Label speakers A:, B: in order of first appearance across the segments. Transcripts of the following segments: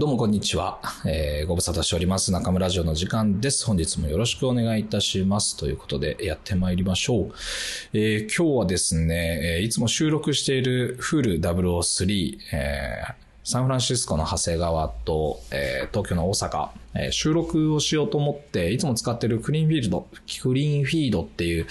A: どうもこんにちは。えー、ご無沙汰しております。中村ラジオの時間です。本日もよろしくお願いいたします。ということで、やってまいりましょう。えー、今日はですね、いつも収録しているフル003、えーサンフランシスコの長谷川と、えー東京の大阪、えー収録をしようと思って、いつも使ってるクリーンフィールド、クリーンフィードっていう、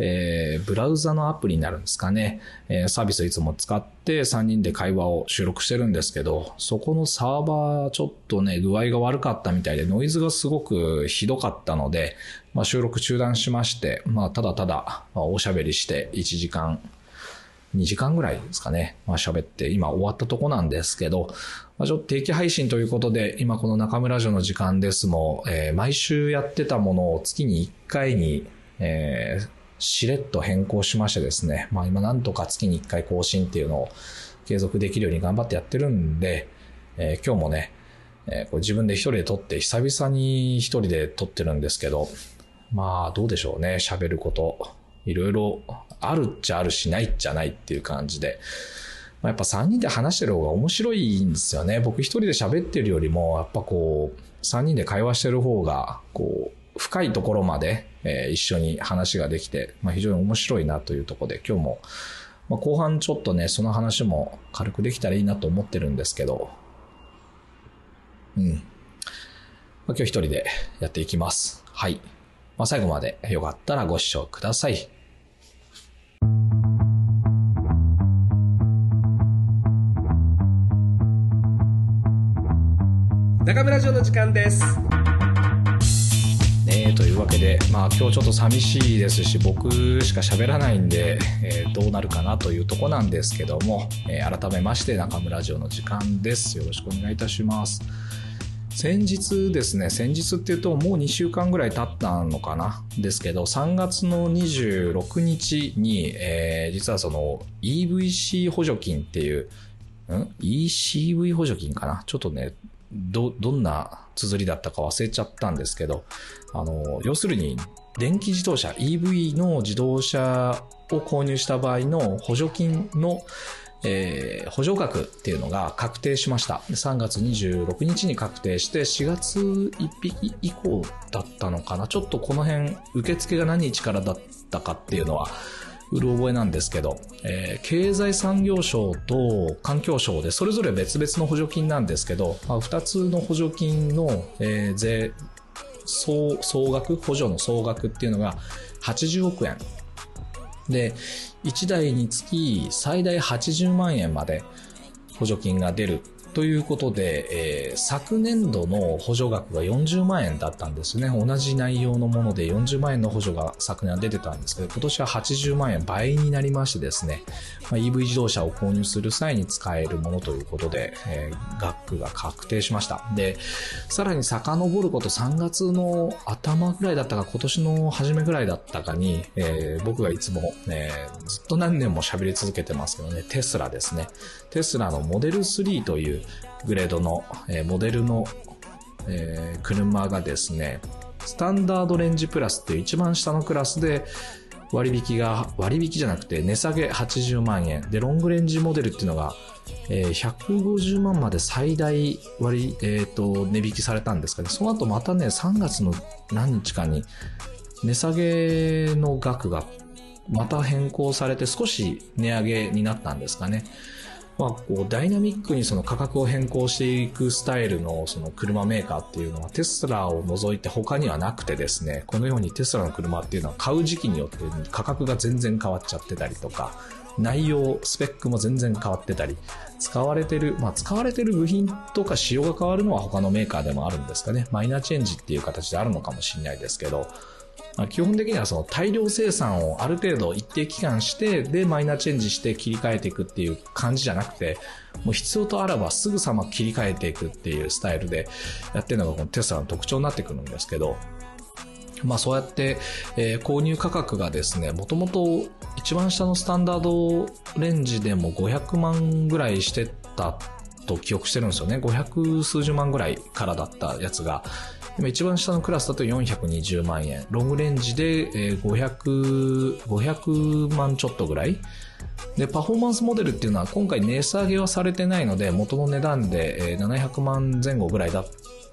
A: えーブラウザのアプリになるんですかね、えーサービスをいつも使って3人で会話を収録してるんですけど、そこのサーバーちょっとね、具合が悪かったみたいで、ノイズがすごくひどかったので、まあ、収録中断しまして、まあ、ただただ、まあおしゃべりして1時間、2時間ぐらいですかね。まあ喋って、今終わったとこなんですけど、まあ、ちょっと定期配信ということで、今この中村城の時間ですも、えー毎週やってたものを月に1回に、えーしれっと変更しましてですね、まあ今なんとか月に1回更新っていうのを継続できるように頑張ってやってるんで、えー今日もね、えーこれ自分で一人で撮って、久々に一人で撮ってるんですけど、まあどうでしょうね、喋ること。いろいろあるっちゃあるしないっちゃないっていう感じで。まあやっぱ3人で話してる方が面白いんですよね。僕一人で喋ってるよりも、やっぱこう、3人で会話してる方が、こう、深いところまで、えー一緒に話ができて、まあ、非常に面白いなというところで、今日も、まあ、後半ちょっとね、その話も軽くできたらいいなと思ってるんですけど、うん。まあ、今日一人でやっていきます。はい。まあ、最後までよかったらご視聴ください。
B: 中村城の時間です
A: ねというわけで、まあ今日ちょっと寂しいですし、僕しか喋らないんで、えーどうなるかなというとこなんですけども、えー改めまして中村城の時間です。よろしくお願いいたします。先日ですね、先日っていうともう2週間ぐらい経ったのかな？ですけど、3月の26日に、えー実はその EVC 補助金っていう、ん ?ECV 補助金かな？ちょっとね、ど、どんな綴りだったか忘れちゃったんですけど、あの、要するに、電気自動車、EV の自動車を購入した場合の補助金の、えー補助額っていうのが確定しました。3月26日に確定して、4月1日以降だったのかな。ちょっとこの辺、受付が何日からだったかっていうのは、うる覚えなんですけど、えー経済産業省と環境省でそれぞれ別々の補助金なんですけど、まあ、2つの補助金の、えー税総総額補助の総額っていうのが80億円で1台につき最大80万円まで補助金が出る。ということで、えー昨年度の補助額が40万円だったんですね。同じ内容のもので40万円の補助が昨年は出てたんですけど、今年は80万円倍になりましてですね、まあ、EV 自動車を購入する際に使えるものということで、えー額が確定しました。で、さらに遡ること3月の頭ぐらいだったか、今年の初めぐらいだったかに、えー僕がいつも、えーずっと何年も喋り続けてますけどね、テスラですね。テスラのモデル3というグレードの、えモデルの、え車がですね、スタンダードレンジプラスっていう一番下のクラスで割引が、割引じゃなくて値下げ80万円。で、ロングレンジモデルっていうのが、えー150万まで最大割、えっ、と、値引きされたんですかね。その後またね、3月の何日かに値下げの額がまた変更されて少し値上げになったんですかね。まあ、こうダイナミックにその価格を変更していくスタイルのその車メーカーっていうのはテスラを除いて他にはなくてですね、このようにテスラの車っていうのは買う時期によって価格が全然変わっちゃってたりとか、内容、スペックも全然変わってたり、使われてる、まあ使われてる部品とか仕様が変わるのは他のメーカーでもあるんですかね。マイナーチェンジっていう形であるのかもしれないですけど、まあ基本的にはその大量生産をある程度一定期間して、で、マイナーチェンジして切り替えていくっていう感じじゃなくて、もう必要とあらばすぐさま切り替えていくっていうスタイルでやってるのがこのテスラの特徴になってくるんですけど、まあそうやって、えー購入価格がですね、もともと一番下のスタンダードレンジでも500万ぐらいしてたと記憶してるんですよね。500数十万ぐらいからだったやつが、今一番下のクラスだと420万円。ロングレンジで500、500万ちょっとぐらいで、パフォーマンスモデルっていうのは今回値下げはされてないので、元の値段で700万前後ぐらいだっ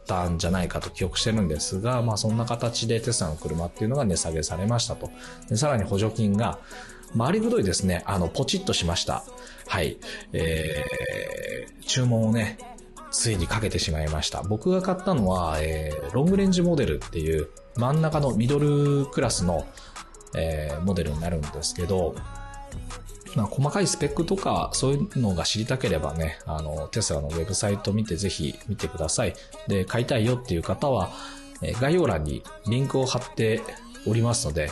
A: たんじゃないかと記憶してるんですが、まあそんな形でテスラの車っていうのが値下げされましたと。でさらに補助金が、回りくどいですね、あの、ポチッとしました。はい。えー、注文をね、ついにかけてしまいました。僕が買ったのは、えー、ロングレンジモデルっていう真ん中のミドルクラスの、えー、モデルになるんですけど、まあ、細かいスペックとか、そういうのが知りたければね、あの、テスラのウェブサイト見てぜひ見てください。で、買いたいよっていう方は、え概要欄にリンクを貼っておりますので、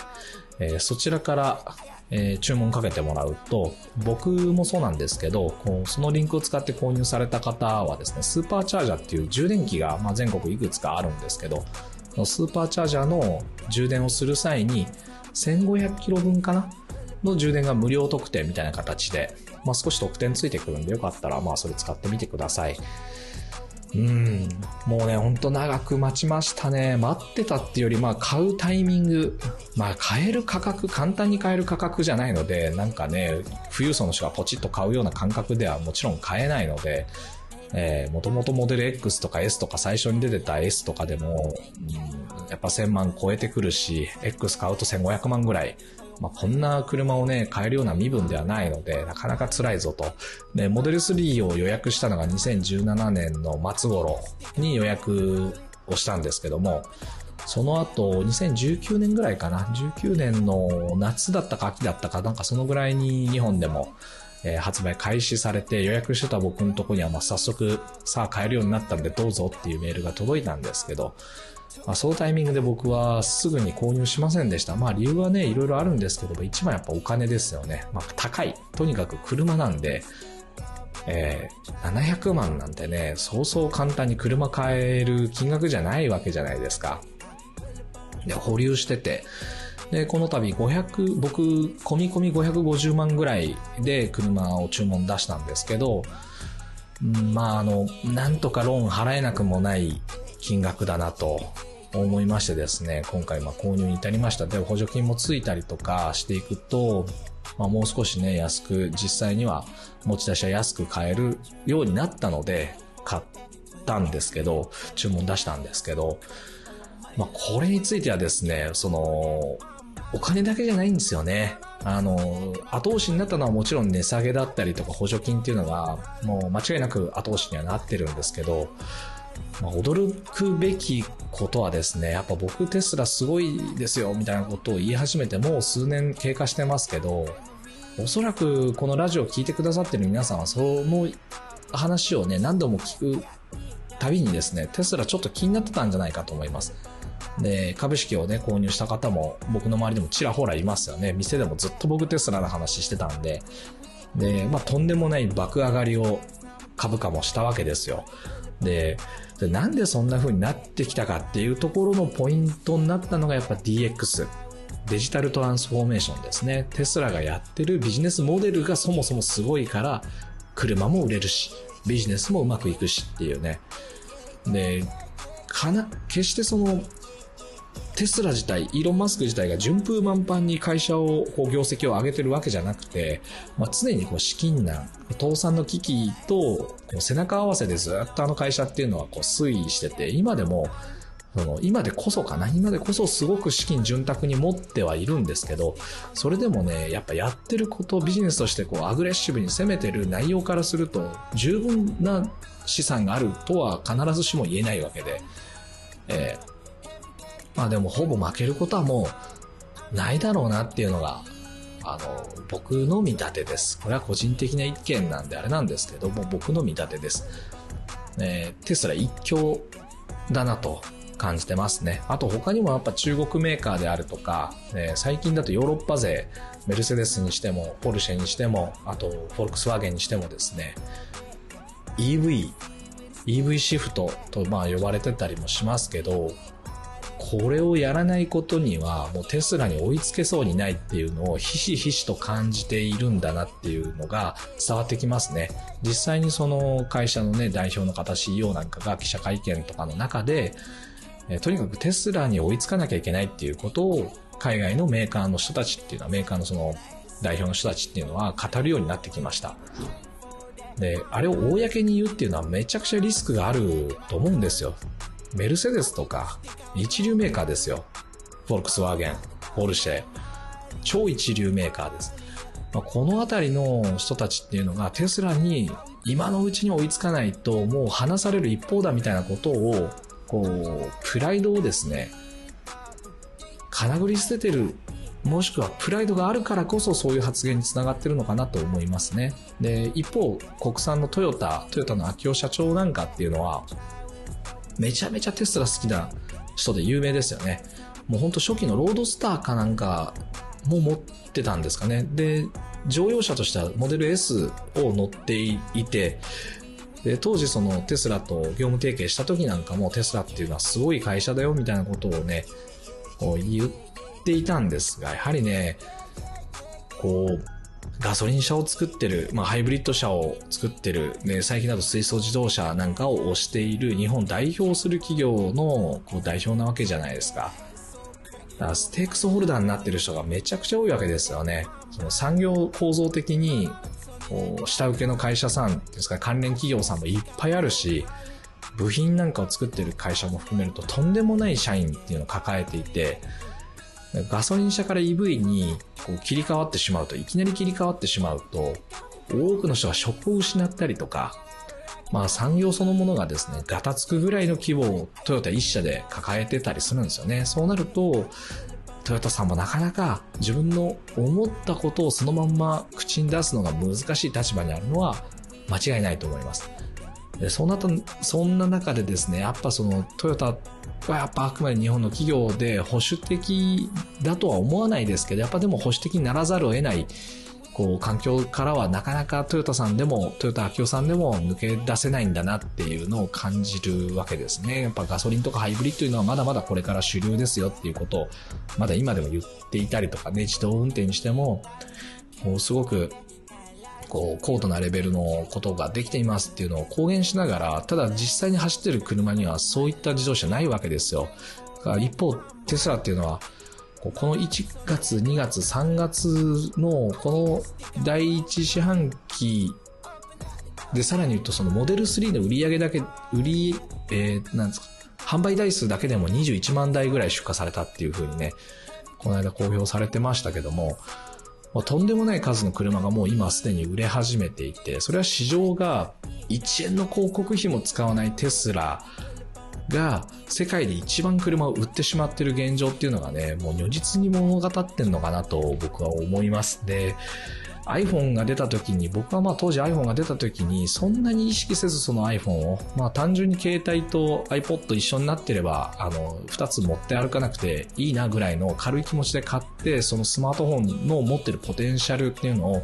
A: えそちらから、えー、注文かけてもらうと、僕もそうなんですけど、そのリンクを使って購入された方はですね、スーパーチャージャーっていう充電器が、まあ、全国いくつかあるんですけど、スーパーチャージャーの充電をする際に、1500キロ分かな？の充電が無料特典みたいな形で、まあ、少し特典ついてくるんでよかったら、まあ、それ使ってみてください。うん。もうね、ほんと長く待ちましたね。待ってたっていうより、まあ買うタイミング、まあ買える価格、簡単に買える価格じゃないので、なんかね、富裕層の人がポチッと買うような感覚ではもちろん買えないので、えー、もともとモデル X とか S とか最初に出てた S とかでも、うん、やっぱ1000万超えてくるし、X 買うと1500万ぐらいまあ、こんな車をね、買えるような身分ではないので、なかなか辛いぞと。で、モデル3を予約したのが2017年の末頃に予約をしたんですけども、その後、2019年ぐらいかな、19年の夏だったか秋だったか、なんかそのぐらいに日本でも、えー、発売開始されて予約してた僕のとこにはまあ早速さあ買えるようになったんでどうぞっていうメールが届いたんですけど、まあ、そのタイミングで僕はすぐに購入しませんでした。まあ理由はね、いろいろあるんですけども、一番やっぱお金ですよね。まあ高い。とにかく車なんで、えー、700万なんてね、そうそう簡単に車買える金額じゃないわけじゃないですか。で、保留してて、で、この度500、僕、込み込み550万ぐらいで車を注文出したんですけど、まあ、あの、なんとかローン払えなくもない金額だなと思いましてですね、今回ま購入に至りました。で、補助金もついたりとかしていくと、まあ、もう少しね、安く、実際には持ち出しは安く買えるようになったので、買ったんですけど、注文出したんですけど、まあ、これについてはですね、その、お金だけじゃないんですよね。あの、後押しになったのはもちろん値下げだったりとか補助金っていうのが、もう間違いなく後押しにはなってるんですけど、まあ、驚くべきことはですね、やっぱ僕テスラすごいですよみたいなことを言い始めてもう数年経過してますけど、おそらくこのラジオを聴いてくださってる皆さんはその話をね、何度も聞くたびにですね、テスラちょっと気になってたんじゃないかと思います。で、株式をね、購入した方も僕の周りでもちらほらいますよね。店でもずっと僕テスラの話してたんで、で、まあとんでもない爆上がりを株価もしたわけですよ。で、でなんでそんな風になってきたかっていうところのポイントになったのがやっぱ DX。デジタルトランスフォーメーションですね。テスラがやってるビジネスモデルがそもそもすごいから、車も売れるし、ビジネスもうまくいくしっていうね。で、かな、決してその、テスラ自体、イーロン・マスク自体が順風満帆に会社を、こう、業績を上げてるわけじゃなくて、まあ、常にこう、資金難、倒産の危機と、背中合わせでずっとあの会社っていうのはこう推移してて、今でも、その今でこそかな今でこそすごく資金潤沢に持ってはいるんですけど、それでもね、やっぱやってること、ビジネスとしてこうアグレッシブに攻めてる内容からすると、十分な資産があるとは必ずしも言えないわけで、えーまあでもほぼ負けることはもうないだろうなっていうのが、あの、僕の見立てです。これは個人的な意見なんであれなんですけども、僕の見立てです。えー、テスラ一強だなと感じてますね。あと他にもやっぱ中国メーカーであるとか、えー、最近だとヨーロッパ勢、メルセデスにしても、ポルシェにしても、あとフォルクスワーゲンにしてもですね、EV、EV シフトとまあ呼ばれてたりもしますけど、これをやらないことにはもうテスラに追いつけそうにないっていうのをひしひしと感じているんだなっていうのが伝わってきますね。実際にその会社のね、代表の方 CEO なんかが記者会見とかの中で、えとにかくテスラに追いつかなきゃいけないっていうことを海外のメーカーの人たちっていうのはメーカーのその代表の人たちっていうのは語るようになってきました。で、あれを公に言うっていうのはめちゃくちゃリスクがあると思うんですよ。メルセデスとか、一流メーカーですよ。フォルクスワーゲン、ポルシェ、超一流メーカーです。まあ、このあたりの人たちっていうのがテスラに今のうちに追いつかないともう離される一方だみたいなことを、こう、プライドをですね、かなぐり捨ててるもしくはプライドがあるからこそそういう発言につながってるのかなと思いますね。で、一方、国産のトヨタ、トヨタの秋夫社長なんかっていうのは、めちゃめちゃテスラ好きな人で有名ですよね。もうほんと初期のロードスターかなんかも持ってたんですかね。で、乗用車としてはモデル S を乗っていて、で、当時そのテスラと業務提携した時なんかもテスラっていうのはすごい会社だよみたいなことをね、こう言っていたんですが、やはりね、こう、ガソリン車を作ってる、まあ、ハイブリッド車を作ってる、ね、最近だと水素自動車なんかを推している日本代表する企業のこう代表なわけじゃないですか。だからステークスホルダーになってる人がめちゃくちゃ多いわけですよね。その産業構造的に、こう、下請けの会社さんですか、関連企業さんもいっぱいあるし、部品なんかを作ってる会社も含めるととんでもない社員っていうのを抱えていて、ガソリン車から EV にこう切り替わってしまうと、いきなり切り替わってしまうと、多くの人が職を失ったりとか、まあ産業そのものがですね、ガタつくぐらいの規模をトヨタ一社で抱えてたりするんですよね。そうなると、トヨタさんもなかなか自分の思ったことをそのまんま口に出すのが難しい立場にあるのは間違いないと思います。でそんな、そんな中でですね、やっぱそのトヨタはやっぱあくまで日本の企業で保守的だとは思わないですけど、やっぱでも保守的にならざるを得ない、こう、環境からはなかなかトヨタさんでも、トヨタ秋夫さんでも抜け出せないんだなっていうのを感じるわけですね。やっぱガソリンとかハイブリッドというのはまだまだこれから主流ですよっていうことを、まだ今でも言っていたりとかね、自動運転にしても、もうすごくこう、高度なレベルのことができていますっていうのを公言しながら、ただ実際に走ってる車にはそういった自動車ないわけですよ。一方、テスラっていうのは、この1月、2月、3月のこの第一四半期で、さらに言うとそのモデル3の売り上げだけ、売り、えー、なんですか、販売台数だけでも21万台ぐらい出荷されたっていう風にね、この間公表されてましたけども、まあ、とんでもない数の車がもう今すでに売れ始めていて、それは市場が1円の広告費も使わないテスラが世界で一番車を売ってしまってる現状っていうのがね、もう如実に物語ってんのかなと僕は思います。で、iPhone が出た時に、僕はまあ当時 iPhone が出た時に、そんなに意識せずその iPhone を、まあ単純に携帯と iPod 一緒になってれば、あの、二つ持って歩かなくていいなぐらいの軽い気持ちで買って、そのスマートフォンの持ってるポテンシャルっていうのを、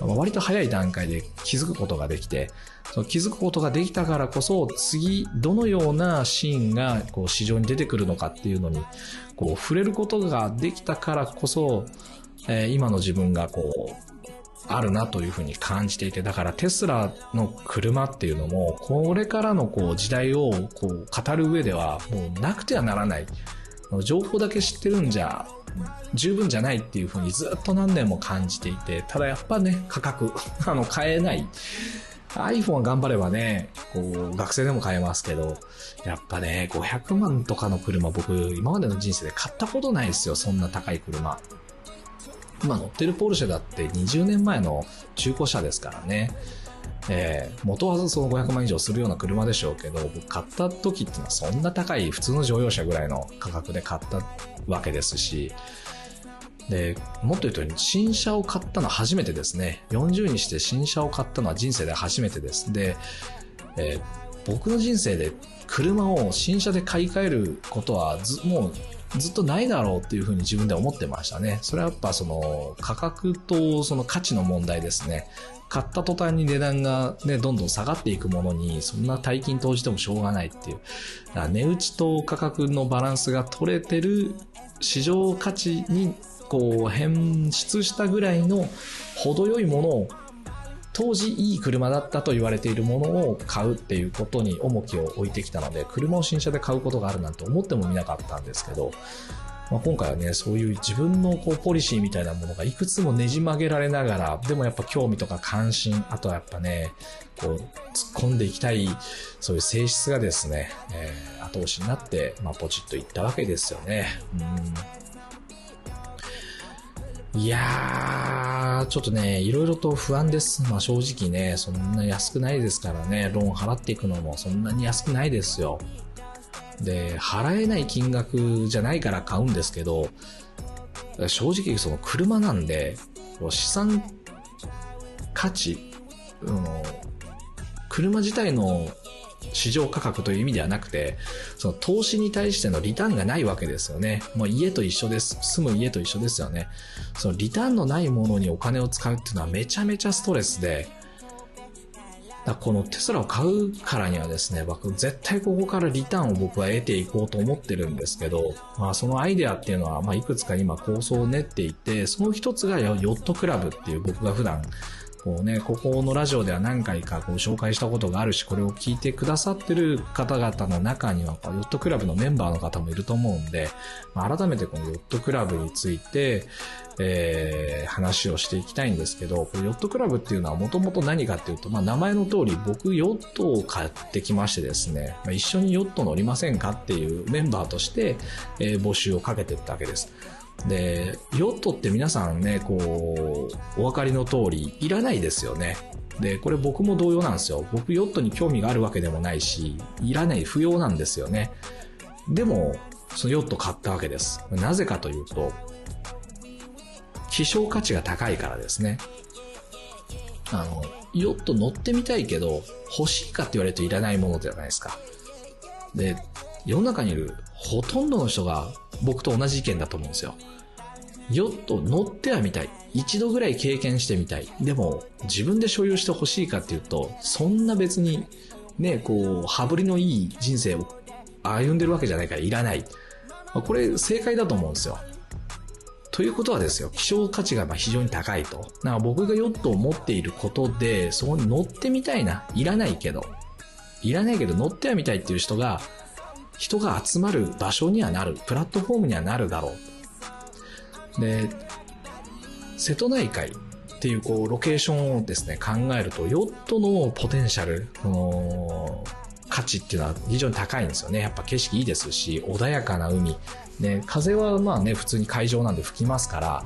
A: 割と早い段階で気づくことができて、その気づくことができたからこそ、次、どのようなシーンがこう市場に出てくるのかっていうのに、こう触れることができたからこそ、えー、今の自分がこう、あるなというふうに感じていて、だからテスラの車っていうのも、これからのこう時代をこう語る上ではもうなくてはならない。情報だけ知ってるんじゃ十分じゃないっていうふうにずっと何年も感じていて、ただやっぱね、価格、あの、買えない。iPhone は頑張ればね、こう、学生でも買えますけど、やっぱね、500万とかの車僕、今までの人生で買ったことないですよ、そんな高い車。今乗ってるポルシェだって20年前の中古車ですからね。えー、元はその500万以上するような車でしょうけど、僕買った時っていうのはそんな高い普通の乗用車ぐらいの価格で買ったわけですし、で、もっと言うと新車を買ったのは初めてですね。40にして新車を買ったのは人生で初めてです。で、えー、僕の人生で車を新車で買い替えることはず、もうずっとないだろうっていうふうに自分で思ってましたね。それはやっぱその価格とその価値の問題ですね。買った途端に値段がね、どんどん下がっていくものに、そんな大金投じてもしょうがないっていう。だから値打ちと価格のバランスが取れてる市場価値にこう変質したぐらいの程よいものを当時いい車だったと言われているものを買うっていうことに重きを置いてきたので、車を新車で買うことがあるなんて思ってもみなかったんですけど、まあ、今回はね、そういう自分のこうポリシーみたいなものがいくつもねじ曲げられながら、でもやっぱ興味とか関心、あとはやっぱね、こう、突っ込んでいきたい、そういう性質がですね、えー、後押しになって、まあ、ポチッといったわけですよね。うん。いやー、ちょっとね、いろいろと不安です。まあ正直ね、そんな安くないですからね、ローン払っていくのもそんなに安くないですよ。で、払えない金額じゃないから買うんですけど、正直その車なんで、資産価値、うん、車自体の市場価格という意味ではなくて、その投資に対してのリターンがないわけですよね。もう家と一緒です。住む家と一緒ですよね。そのリターンのないものにお金を使うっていうのはめちゃめちゃストレスで、だこのテスラを買うからにはですね、僕絶対ここからリターンを僕は得ていこうと思ってるんですけど、まあそのアイデアっていうのは、まあいくつか今構想を練っていて、その一つがヨットクラブっていう僕が普段こうね、ここのラジオでは何回かこう紹介したことがあるし、これを聞いてくださってる方々の中には、ヨットクラブのメンバーの方もいると思うんで、改めてこのヨットクラブについて、えー、話をしていきたいんですけど、こヨットクラブっていうのはもともと何かっていうと、まあ、名前の通り僕ヨットを買ってきましてですね、一緒にヨット乗りませんかっていうメンバーとして、えー、募集をかけていったわけです。で、ヨットって皆さんね、こう、お分かりの通り、いらないですよね。で、これ僕も同様なんですよ。僕ヨットに興味があるわけでもないし、いらない、不要なんですよね。でも、そのヨット買ったわけです。なぜかというと、希少価値が高いからですね。あの、ヨット乗ってみたいけど、欲しいかって言われるといらないものじゃないですか。で、世の中にいるほとんどの人が僕と同じ意見だと思うんですよ。ヨット乗ってはみたい。一度ぐらい経験してみたい。でも、自分で所有してほしいかっていうと、そんな別に、ね、こう、羽振りのいい人生を歩んでるわけじゃないからいらない。これ正解だと思うんですよ。ということはですよ、希少価値がま非常に高いと。だか僕がヨットを持っていることで、そこに乗ってみたいな。いらないけど。いらないけど乗ってはみたいっていう人が、人が集まる場所にはなる。プラットフォームにはなるだろう。で、瀬戸内海っていうこうロケーションをですね、考えると、ヨットのポテンシャル、の価値っていうのは非常に高いんですよね。やっぱ景色いいですし、穏やかな海。ね、風はまあね、普通に海上なんで吹きますから、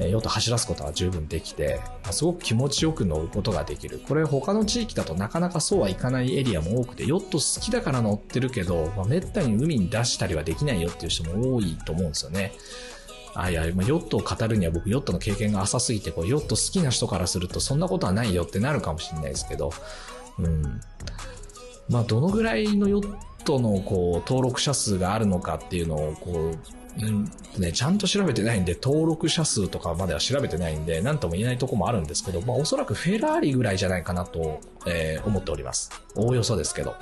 A: えヨット走らすことは十分できて、すごく気持ちよく乗ることができる。これ他の地域だとなかなかそうはいかないエリアも多くて、ヨット好きだから乗ってるけど、まあ、めったに海に出したりはできないよっていう人も多いと思うんですよね。あいや、ま、ヨットを語るには僕ヨットの経験が浅すぎて、こうヨット好きな人からするとそんなことはないよってなるかもしれないですけど、うん。まあ、どのぐらいのヨットのこう登録者数があるのかっていうのをこうね、ちゃんと調べてないんで、登録者数とかまでは調べてないんで、なんとも言えないとこもあるんですけど、まあおそらくフェラーリぐらいじゃないかなと、えー、思っております。おおよそですけど。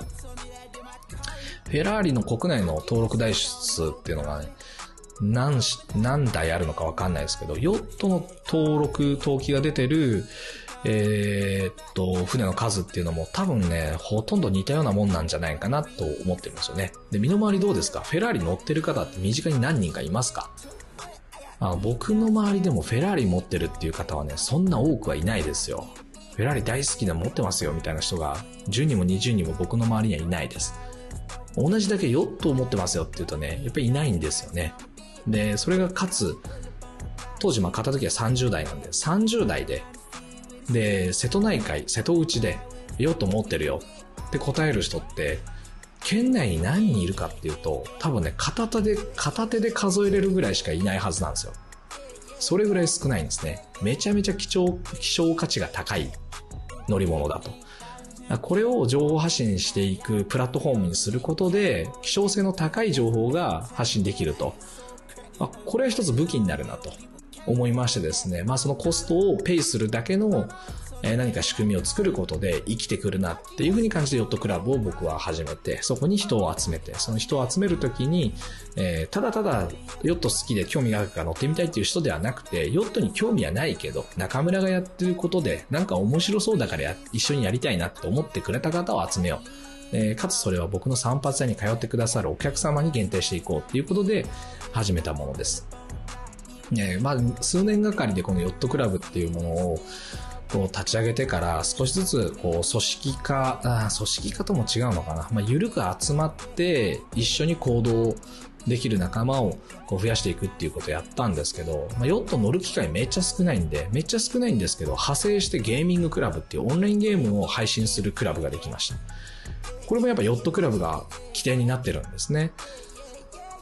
A: フェラーリの国内の登録台数っていうのがね、何、何台あるのかわかんないですけど、ヨットの登録、登記が出てる、えー、っと、船の数っていうのも多分ね、ほとんど似たようなもんなんじゃないかなと思ってるんですよね。で、身の回りどうですか？フェラーリ乗ってる方って身近に何人かいますか？あの僕の周りでもフェラーリ持ってるっていう方はね、そんな多くはいないですよ。フェラーリ大好きな持ってますよみたいな人が10人も20人も僕の周りにはいないです。同じだけヨットを持ってますよって言うとね、やっぱりいないんですよね。で、それがかつ、当時まあ買った時は30代なんで、30代でで、瀬戸内海、瀬戸内で、ヨット持ってるよって答える人って、県内に何人いるかっていうと、多分ね、片手で、片手で数えれるぐらいしかいないはずなんですよ。それぐらい少ないんですね。めちゃめちゃ貴重、希少価値が高い乗り物だと。これを情報発信していくプラットフォームにすることで、希少性の高い情報が発信できると。これは一つ武器になるなと。思いましてですね、まあそのコストをペイするだけの何か仕組みを作ることで生きてくるなっていうふうに感じてヨットクラブを僕は始めて、そこに人を集めて、その人を集めるときに、えー、ただただヨット好きで興味があるから乗ってみたいっていう人ではなくて、ヨットに興味はないけど、中村がやってることで、なんか面白そうだから一緒にやりたいなって思ってくれた方を集めよう。えーかつそれは僕の散髪屋に通ってくださるお客様に限定していこうっていうことで始めたものです。えまあ、数年がかりでこのヨットクラブっていうものをこう立ち上げてから少しずつこう組織化、あ組織化とも違うのかな。まあ、緩く集まって一緒に行動できる仲間をこう増やしていくっていうことをやったんですけど、まあ、ヨット乗る機会めっちゃ少ないんで、めっちゃ少ないんですけど、派生してゲーミングクラブっていうオンラインゲームを配信するクラブができました。これもやっぱヨットクラブが起点になってるんですね。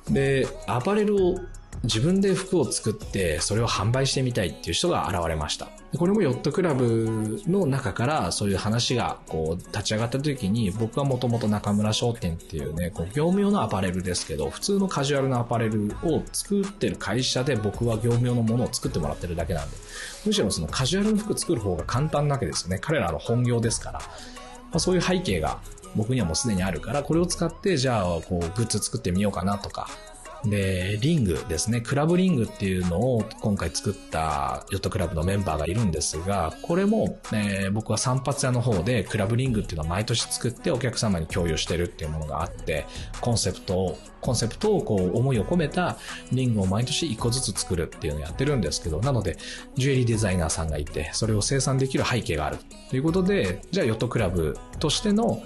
A: で、アパレルを自分で服を作ってそれを販売してみたいっていう人が現れました。これもヨットクラブの中からそういう話がこう立ち上がった時に僕はもともと中村商店っていうね、こう業務用のアパレルですけど、普通のカジュアルなアパレルを作ってる会社で僕は業務用のものを作ってもらってるだけなんで、むしろそのカジュアルの服作る方が簡単なわけですよね。彼らの本業ですから。ま、そういう背景が僕にはもうすでにあるから、これを使って、じゃあ、こう、グッズ作ってみようかなとか。で、リングですね。クラブリングっていうのを今回作ったヨットクラブのメンバーがいるんですが、これも、えー僕は散髪屋の方でクラブリングっていうのを毎年作ってお客様に共有してるっていうものがあって、コンセプトを、コンセプトをこう思いを込めたリングを毎年1個ずつ作るっていうのをやってるんですけど、なので、ジュエリーデザイナーさんがいて、それを生産できる背景があるということで、じゃあヨットクラブとしての、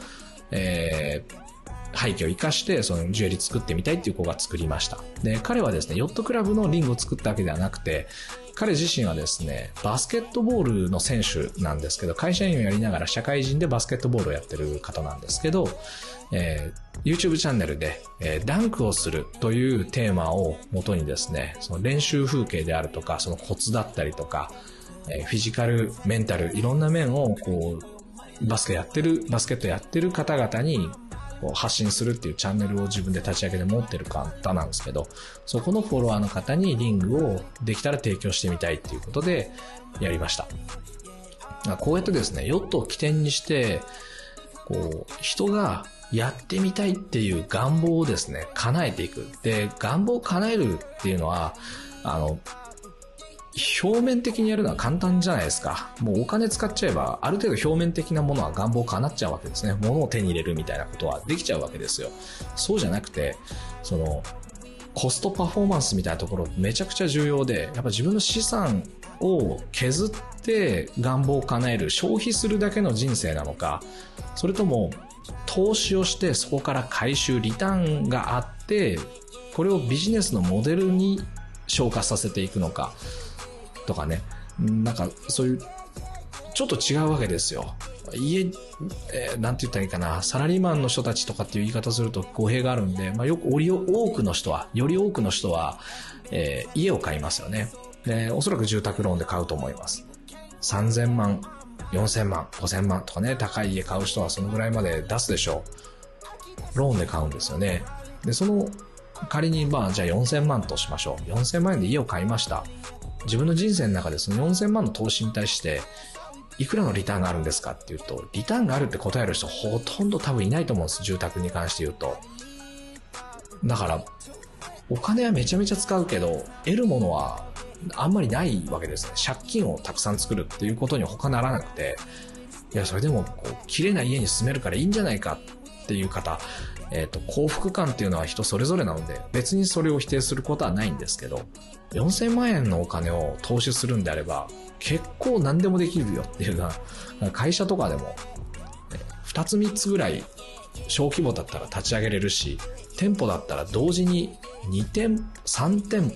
A: えー背景を生かして、そのジュエリー作ってみたいっていう子が作りました。で、彼はですね、ヨットクラブのリングを作ったわけではなくて、彼自身はですね、バスケットボールの選手なんですけど、会社員をやりながら社会人でバスケットボールをやってる方なんですけど、えー YouTube チャンネルで、えーダンクをするというテーマを元にですね、その練習風景であるとか、そのコツだったりとか、えーフィジカル、メンタル、いろんな面をこう、バスケやってる、バスケットやってる方々に発信するっていうチャンネルを自分で立ち上げて持ってる方なんですけど、そこのフォロワーの方にリングをできたら提供してみたいっていうことでやりました。こうやってですね、ヨットを起点にして、こう、人がやってみたいっていう願望をですね、叶えていく。で、願望を叶えるっていうのは、あの、表面的にやるのは簡単じゃないですか。もうお金使っちゃえば、ある程度表面的なものは願望叶っちゃうわけですね。物を手に入れるみたいなことはできちゃうわけですよ。そうじゃなくて、その、コストパフォーマンスみたいなところめちゃくちゃ重要で、やっぱ自分の資産を削って願望を叶える、消費するだけの人生なのか、それとも投資をしてそこから回収、リターンがあって、これをビジネスのモデルに昇華させていくのか、とかね、なんかそういう、ちょっと違うわけですよ。家、えーなんて言ったらいいかな、サラリーマンの人たちとかっていう言い方すると語弊があるんで、まあよく、より多くの人は、より多くの人は、えー家を買いますよね。で、おそらく住宅ローンで買うと思います。3000万、4000万、5000万とかね、高い家買う人はそのぐらいまで出すでしょう。ローンで買うんですよね。で、その、仮にまあ、じゃあ4000万としましょう。4000万円で家を買いました。自分の人生の中でその4000万の投資に対して、いくらのリターンがあるんですかっていうと、リターンがあるって答える人ほとんど多分いないと思うんです。住宅に関して言うと。だから、お金はめちゃめちゃ使うけど、得るものはあんまりないわけですね。借金をたくさん作るっていうことに他ならなくて、いや、それでも、こう、綺麗な家に住めるからいいんじゃないかっていう方、えっ、と、幸福感っていうのは人それぞれなので、別にそれを否定することはないんですけど、4000万円のお金を投資するんであれば、結構何でもできるよっていうのは、会社とかでも、2つ3つぐらい小規模だったら立ち上げれるし、店舗だったら同時に2店、3店舗、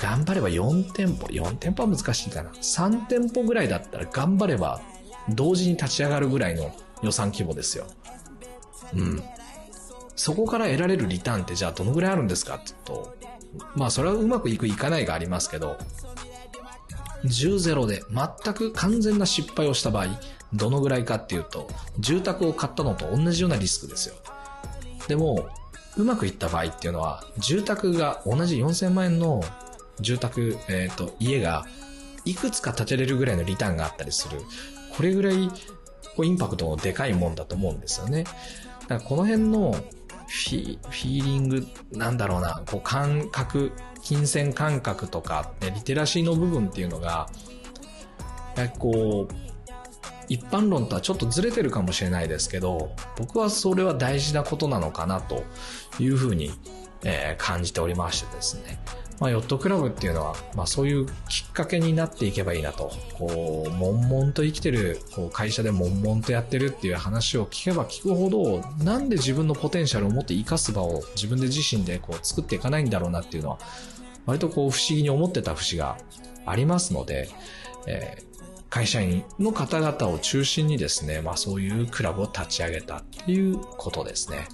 A: 頑張れば4店舗、4店舗は難しいかな。3店舗ぐらいだったら頑張れば同時に立ち上がるぐらいの予算規模ですよ。うん。そこから得られるリターンってじゃあどのぐらいあるんですかって言うと、まあそれはうまくいくいかないがありますけど、10ゼロで全く完全な失敗をした場合、どのぐらいかっていうと、住宅を買ったのと同じようなリスクですよ。でも、うまくいった場合っていうのは、住宅が同じ4000万円の住宅、えっ、と、家がいくつか建てれるぐらいのリターンがあったりする。これぐらい、こう、インパクトのでかいもんだと思うんですよね。だからこの辺のフィーリング、なんだろうな、こう感覚、金銭感覚とか、ね、リテラシーの部分っていうのが、こう、一般論とはちょっとずれてるかもしれないですけど、僕はそれは大事なことなのかなというふうに、えー、感じておりましてですね。まあ、ヨットクラブっていうのは、まあ、そういうきっかけになっていけばいいなと。こう、悶々と生きてる、こう、会社で悶々とやってるっていう話を聞けば聞くほど、なんで自分のポテンシャルを持って活かす場を自分で自身でこう作っていかないんだろうなっていうのは、割とこう不思議に思ってた節がありますので、えー会社員の方々を中心にですね、まあそういうクラブを立ち上げたっていうことですね。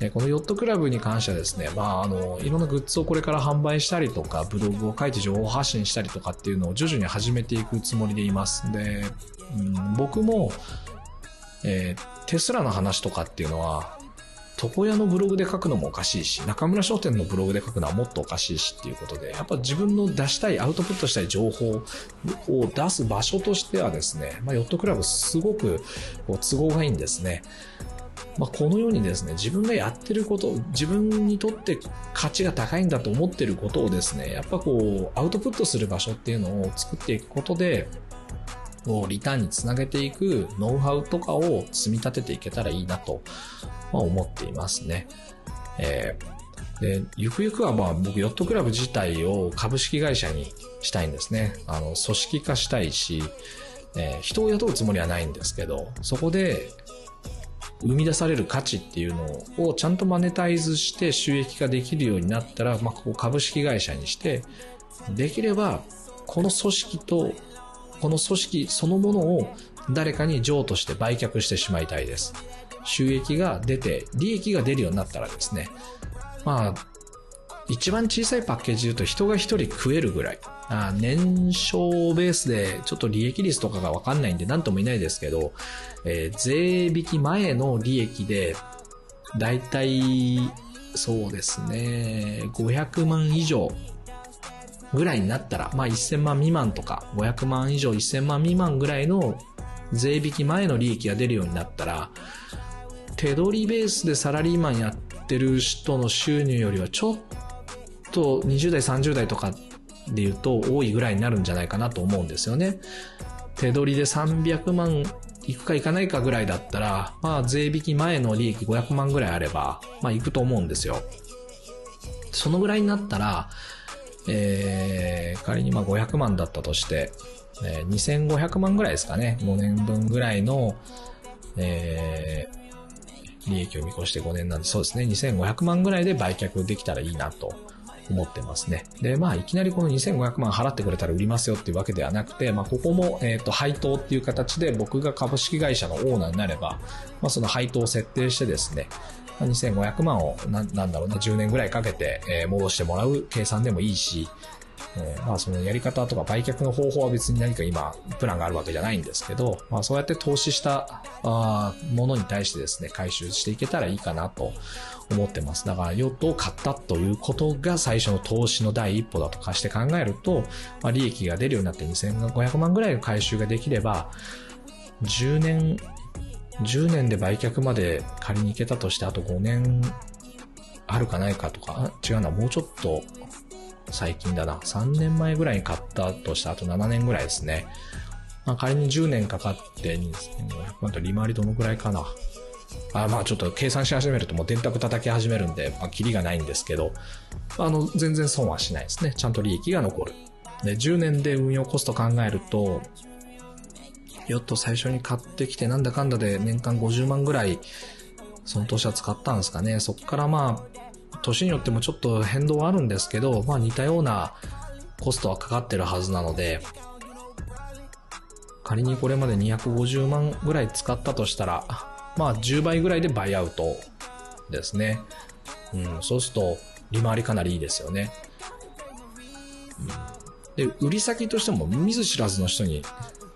A: でこのヨットクラブに関してはですね、まあ、あの、いろんなグッズをこれから販売したりとか、ブログを書いて情報発信したりとかっていうのを徐々に始めていくつもりでいます。で、うん、僕も、えー、テスラの話とかっていうのは、床屋のブログで書くのもおかしいし、中村商店のブログで書くのはもっとおかしいしっていうことで、やっぱ自分の出したい、アウトプットしたい情報を出す場所としてはですね、まあ、ヨットクラブすごく都合がいいんですね。まあ、このようにですね、自分がやってること、自分にとって価値が高いんだと思ってることをですね、やっぱこう、アウトプットする場所っていうのを作っていくことで、をリターンにつなげていくノウハウとかを積み立てていけたらいいなとまあ、思っていますね。えー、で、ゆくゆくはまあ僕ヨットクラブ自体を株式会社にしたいんですね。あの、組織化したいし、えー、人を雇うつもりはないんですけど、そこで生み出される価値っていうのをちゃんとマネタイズして収益化できるようになったら、まあ、ここ株式会社にして、できれば、この組織と、この組織そのものを誰かに譲渡して売却してしまいたいです。収益が出て、利益が出るようになったらですね、まあ、一番小さいパッケージで言うと人が一人食えるぐらい。あ年商ベースでちょっと利益率とかがわかんないんで何とも言えないですけど、えー、税引き前の利益で、だいたい、そうですね、500万以上ぐらいになったら、まあ1000万未満とか、500万以上1000万未満ぐらいの税引き前の利益が出るようになったら、手取りベースでサラリーマンやってる人の収入よりはちょっと20代30代とかで言うと多いぐらいになるんじゃないかなと思うんですよね。手取りで300万いくかいかないかぐらいだったら、まあ税引き前の利益500万ぐらいあれば、まあいくと思うんですよ。そのぐらいになったら、えー、仮にまあ500万だったとして、えー、2500万ぐらいですかね。5年分ぐらいの、えー、利益を見越して5年なんで、そうですね、2500万ぐらいで売却できたらいいなと思ってますね。で、まあ、いきなりこの2500万払ってくれたら売りますよっていうわけではなくて、まあ、ここも、えっ、と、配当っていう形で僕が株式会社のオーナーになれば、まあ、その配当を設定してですね、2500万をな、なんだろうな、10年ぐらいかけて、え、戻してもらう計算でもいいし、えー、まあそのやり方とか売却の方法は別に何か今プランがあるわけじゃないんですけど、まあそうやって投資したあものに対してですね、回収していけたらいいかなと思ってます。だからヨットを買ったということが最初の投資の第一歩だとかして考えると、まあ利益が出るようになって2500万ぐらいの回収ができれば、10年、10年で売却まで仮に行けたとして、あと5年あるかないかとか、違うな、もうちょっと最近だな。3年前ぐらいに買ったとしたあと7年ぐらいですね。まあ、仮に10年かかって2500万と利回りどのくらいかな。あまあちょっと計算し始めるともう電卓叩き始めるんで、まあ、キリがないんですけど、あの、全然損はしないですね。ちゃんと利益が残る。で、10年で運用コスト考えると、ヨット最初に買ってきてなんだかんだで年間50万ぐらい、その投資は使ったんですかね。そっからまあ、年によってもちょっと変動はあるんですけど、まあ似たようなコストはかかってるはずなので、仮にこれまで250万ぐらい使ったとしたら、まあ10倍ぐらいでバイアウトですね。うん、そうすると利回りかなりいいですよね。うん、で、売り先としても見ず知らずの人に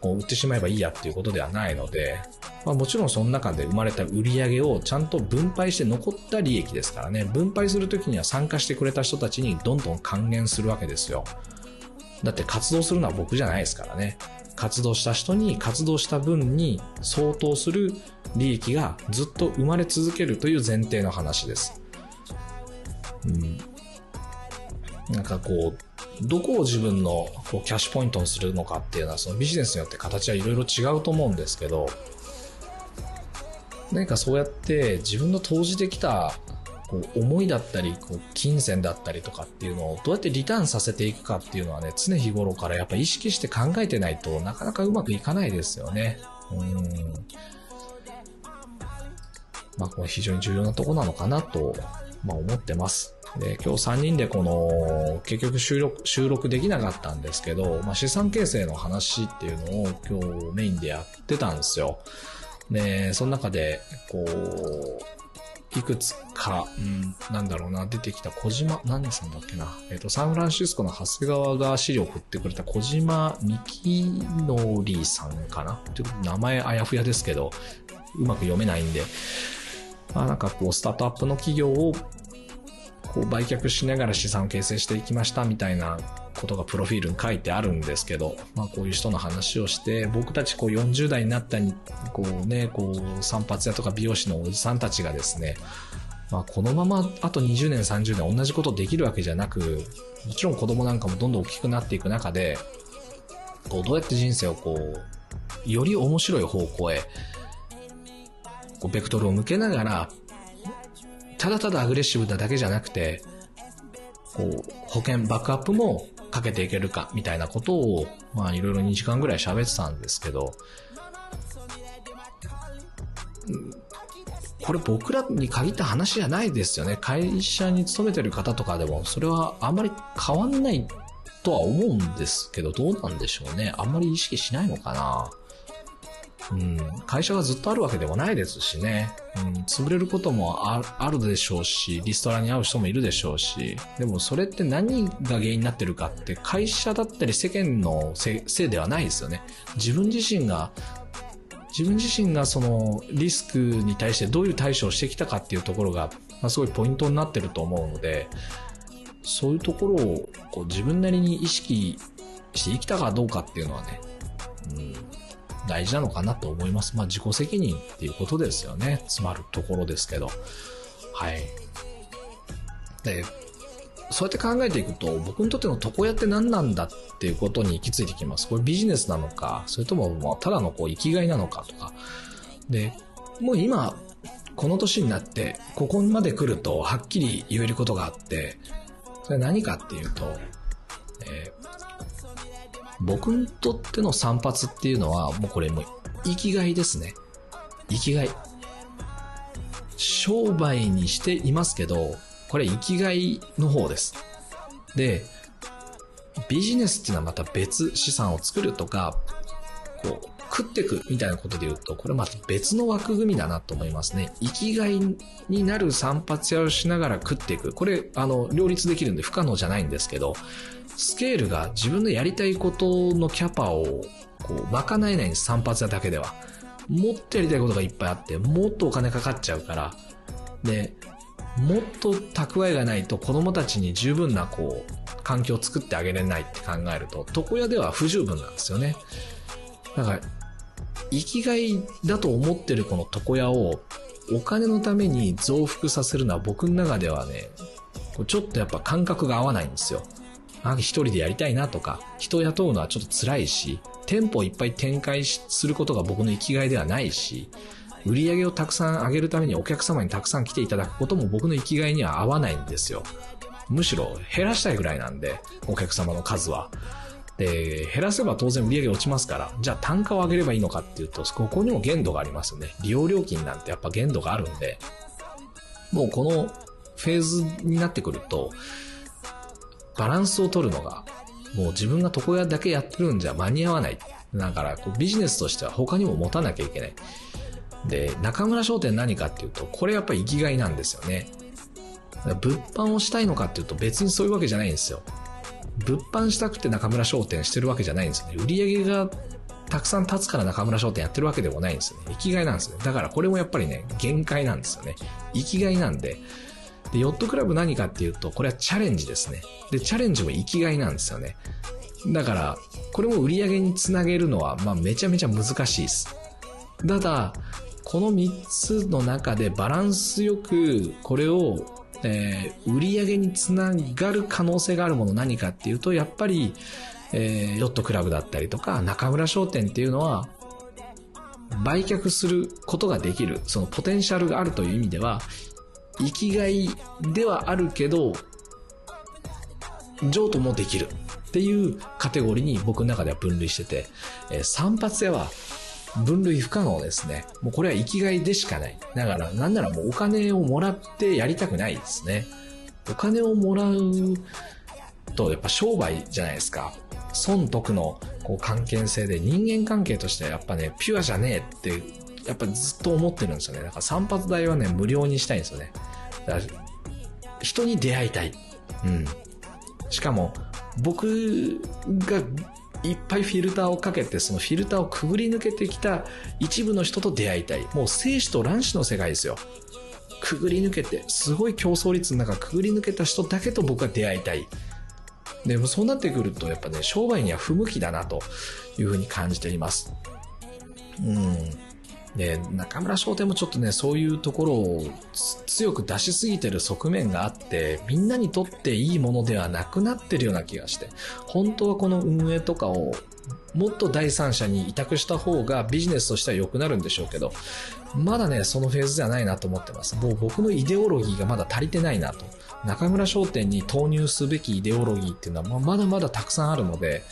A: こう売ってしまえばいいやっていうことではないので、まあ、もちろんその中で生まれた売り上げをちゃんと分配して残った利益ですからね、分配するときには参加してくれた人たちにどんどん還元するわけですよ。だって活動するのは僕じゃないですからね。活動した人に活動した分に相当する利益がずっと生まれ続けるという前提の話です。うん。なんかこう、どこを自分のこうキャッシュポイントにするのかっていうのはそのビジネスによって形はいろいろ違うと思うんですけど何かそうやって自分の投じてきたこう思いだったりこう金銭だったりとかっていうのをどうやってリターンさせていくかっていうのはね常日頃からやっぱ意識して考えてないとなかなかうまくいかないですよね。うんまあ、これ非常に重要なとこなのかなと、まあ、思ってます。で、今日3人でこの、結局収録、収録できなかったんですけど、まあ、資産形成の話っていうのを今日メインでやってたんですよ。で、その中で、こう、いくつか、うん、なんだろうな、出てきた小島、何さんだっけな。えっ、と、サンフランシスコの長谷川が資料を送ってくれた小島幹則さんかな。ちょっと名前あやふやですけど、うまく読めないんで、まあなんかこう、スタートアップの企業をこう売却しながら資産を形成していきましたみたいなことがプロフィールに書いてあるんですけど、まあこういう人の話をして、僕たちこう40代になったに、こうね、こう散髪屋とか美容師のおじさんたちがですね、まあこのままあと20年30年同じことできるわけじゃなく、もちろん子供なんかもどんどん大きくなっていく中で、こうどうやって人生をこう、より面白い方向へ、こうベクトルを向けながら、ただただアグレッシブなだけじゃなくて、こう、保険、バックアップもかけていけるか、みたいなことを、まあいろいろ2時間ぐらい喋ってたんですけど、これ僕らに限った話じゃないですよね。会社に勤めてる方とかでも、それはあんまり変わんないとは思うんですけど、どうなんでしょうね。あんまり意識しないのかな。うん、会社がずっとあるわけでもないですしね、うん、潰れることもあるでしょうし、リストラに会う人もいるでしょうし、でもそれって何が原因になってるかって会社だったり世間のせいではないですよね。自分自身が自分自身がそのリスクに対してどういう対処をしてきたかっていうところが、まあ、すごいポイントになってると思うので、そういうところをこう自分なりに意識して生きたかどうかっていうのはね、うん、大事なのかなと思います。まあ自己責任っていうことですよね。詰まるところですけど。はい。で、そうやって考えていくと、僕にとっての床屋って何なんだっていうことに行き着いてきます。これビジネスなのか、それともまあただのこう生きがいなのかとか。で、もう今、この年になって、ここまで来るとはっきり言えることがあって、それ何かっていうと、えー、僕にとっての散髪っていうのは、もうこれも生きがいですね。生きがい。商売にしていますけど、これ生きがいの方です。で、ビジネスっていうのはまた別資産を作るとか、こう、食っていくみたいなことで言うと、これまた別の枠組みだなと思いますね。生きがいになる散髪屋をしながら食っていく。これ、あの、両立できるんで不可能じゃないんですけど、スケールが自分のやりたいことのキャパをこう賄えないんです、散髪屋だけでは。もっとやりたいことがいっぱいあって、もっとお金かかっちゃうから。で、もっと蓄えがないと子供たちに十分なこう、環境を作ってあげれないって考えると、床屋では不十分なんですよね。だから、生きがいだと思ってるこの床屋をお金のために増幅させるのは僕の中ではね、ちょっとやっぱ感覚が合わないんですよ。あ一人でやりたいなとか、人を雇うのはちょっと辛いし、店舗をいっぱい展開することが僕の生きがいではないし、売り上げをたくさん上げるためにお客様にたくさん来ていただくことも僕の生きがいには合わないんですよ。むしろ減らしたいぐらいなんで、お客様の数は。で、減らせば当然売り上げ落ちますから、じゃあ単価を上げればいいのかっていうと、ここにも限度がありますよね。利用料金なんてやっぱ限度があるんで、もうこのフェーズになってくると、バランスを取るのが、もう自分が床屋だけやってるんじゃ間に合わない。だから、こうビジネスとしては他にも持たなきゃいけない。で、中村商店何かっていうと、これやっぱり生きがいなんですよね。物販をしたいのかっていうと別にそういうわけじゃないんですよ。物販したくて中村商店してるわけじゃないんですよね。売り上げがたくさん立つから中村商店やってるわけでもないんですよね。生きがいなんですよ。だからこれもやっぱりね、限界なんですよね。生きがいなんで、で、ヨットクラブ何かっていうと、これはチャレンジですね。で、チャレンジも生きがいなんですよね。だから、これも売り上げにつなげるのは、まあ、めちゃめちゃ難しいです。ただ、この3つの中でバランスよく、これをえー、売り上げにつながる可能性があるもの何かっていうと、やっぱり、えー、ヨットクラブだったりとか、中村商店っていうのは、売却することができる、そのポテンシャルがあるという意味では、生きがいではあるけど、譲渡もできるっていうカテゴリーに僕の中では分類してて、えー、散髪屋は分類不可能ですね。もうこれは生きがいでしかない。だから、なんならもうお金をもらってやりたくないですね。お金をもらうと、やっぱ商売じゃないですか。損得のこう関係性で人間関係としてはやっぱね、ピュアじゃねえって、やっぱずっと思ってるんですよね。だから散髪代はね、無料にしたいんですよね。だから人に出会いたい。うん。しかも、僕がいっぱいフィルターをかけて、そのフィルターをくぐり抜けてきた一部の人と出会いたい。もう生死と卵子の世界ですよ。くぐり抜けて、すごい競争率の中くぐり抜けた人だけと僕は出会いたい。でもそうなってくると、やっぱね、商売には不向きだなというふうに感じています。うん。で、中村商店もちょっとね、そういうところを強く出しすぎてる側面があって、みんなにとっていいものではなくなってるような気がして、本当はこの運営とかをもっと第三者に委託した方がビジネスとしては良くなるんでしょうけど、まだね、そのフェーズではないなと思ってます。もう僕のイデオロギーがまだ足りてないなと。中村商店に投入すべきイデオロギーっていうのはまだまだたくさんあるので、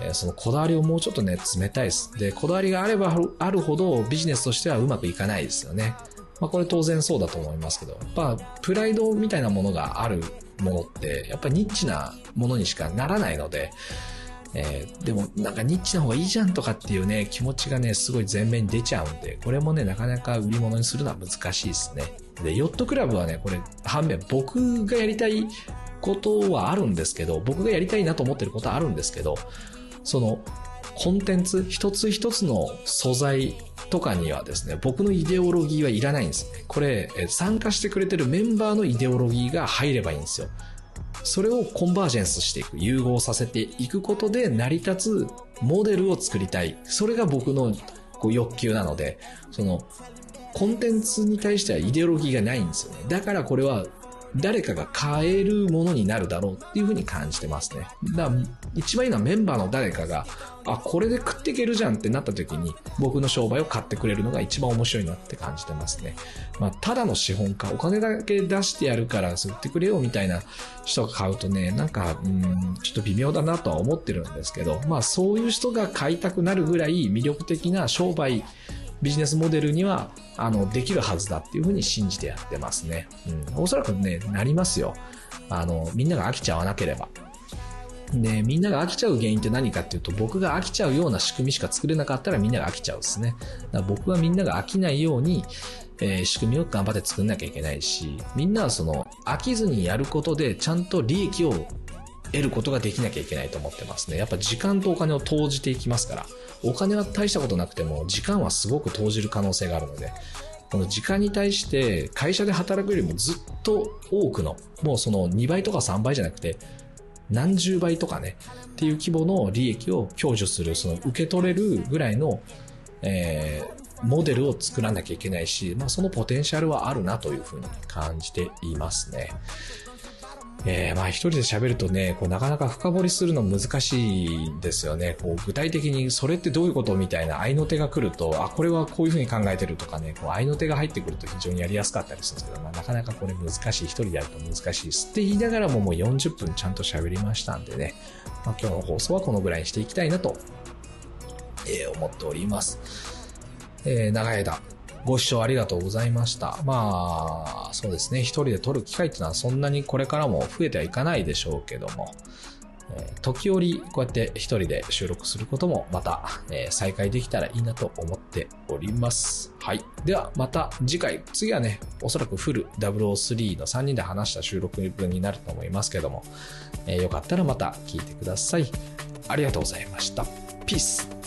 A: えそのこだわりをもうちょっとね、詰めたいです。で、こだわりがあればあるほどビジネスとしてはうまくいかないですよね。まあこれ当然そうだと思いますけど、やっぱプライドみたいなものがあるものって、やっぱニッチなものにしかならないので、えー、でもなんかニッチな方がいいじゃんとかっていうね、気持ちがね、すごい前面に出ちゃうんで、これもね、なかなか売り物にするのは難しいですね。で、ヨットクラブはね、これ、反面、僕がやりたいことはあるんですけど、僕がやりたいなと思ってることはあるんですけど、その、コンテンツ一つ一つの素材とかにはですね、僕のイデオロギーはいらないんです。これ、参加してくれてるメンバーのイデオロギーが入ればいいんですよ。それをコンバージェンスしていく、融合させていくことで成り立つモデルを作りたい。それが僕のこう欲求なので、その、コンテンツに対してはイデオロギーがないんですよね。だからこれは誰かが買えるものになるだろうっていうふうに感じてますね。だから一番いいのはメンバーの誰かが、あ、これで食っていけるじゃんってなった時に僕の商売を買ってくれるのが一番面白いなって感じてますね。まあ、ただの資本家、お金だけ出してやるから吸ってくれよみたいな人が買うとね、なんか、うん、ちょっと微妙だなとは思ってるんですけど、まあそういう人が買いたくなるぐらい魅力的な商売ビジネスモデルには、あの、できるはずだっていうふうに信じてやってますね。うん。おそらくね、なりますよ。あの、みんなが飽きちゃわなければ。で、みんなが飽きちゃう原因って何かっていうと、僕が飽きちゃうような仕組みしか作れなかったらみんなが飽きちゃうですね。だから僕はみんなが飽きないように、えー、仕組みを頑張って作んなきゃいけないし、みんなはその、飽きずにやることで、ちゃんと利益を得ることができなきゃいけないと思ってますね。やっぱ時間とお金を投じていきますから。お金は大したことなくても、時間はすごく投じる可能性があるので、この時間に対して会社で働くよりもずっと多くの、もうその2倍とか3倍じゃなくて、何十倍とかね、っていう規模の利益を享受する、その受け取れるぐらいの、えー、モデルを作らなきゃいけないし、まあそのポテンシャルはあるなというふうに感じていますね。えー、まあ一人で喋るとね、こうなかなか深掘りするの難しいですよね。こう具体的にそれってどういうことみたいな合いの手が来ると、あ、これはこういうふうに考えてるとかね、こう合いの手が入ってくると非常にやりやすかったりするんですけど、まあなかなかこれ難しい。一人でやると難しいです。って言いながらももう40分ちゃんと喋りましたんでね、まあ今日の放送はこのぐらいにしていきたいなと、えー、思っております。えー、長い間、ご視聴ありがとうございました。まあ、そうですね。一人で撮る機会っていうのはそんなにこれからも増えてはいかないでしょうけども、えー、時折こうやって一人で収録することもまた、えー、再開できたらいいなと思っております。はい。ではまた次回、次はね、おそらくフル003の3人で話した収録分になると思いますけども、えー、よかったらまた聞いてください。ありがとうございました。ピース。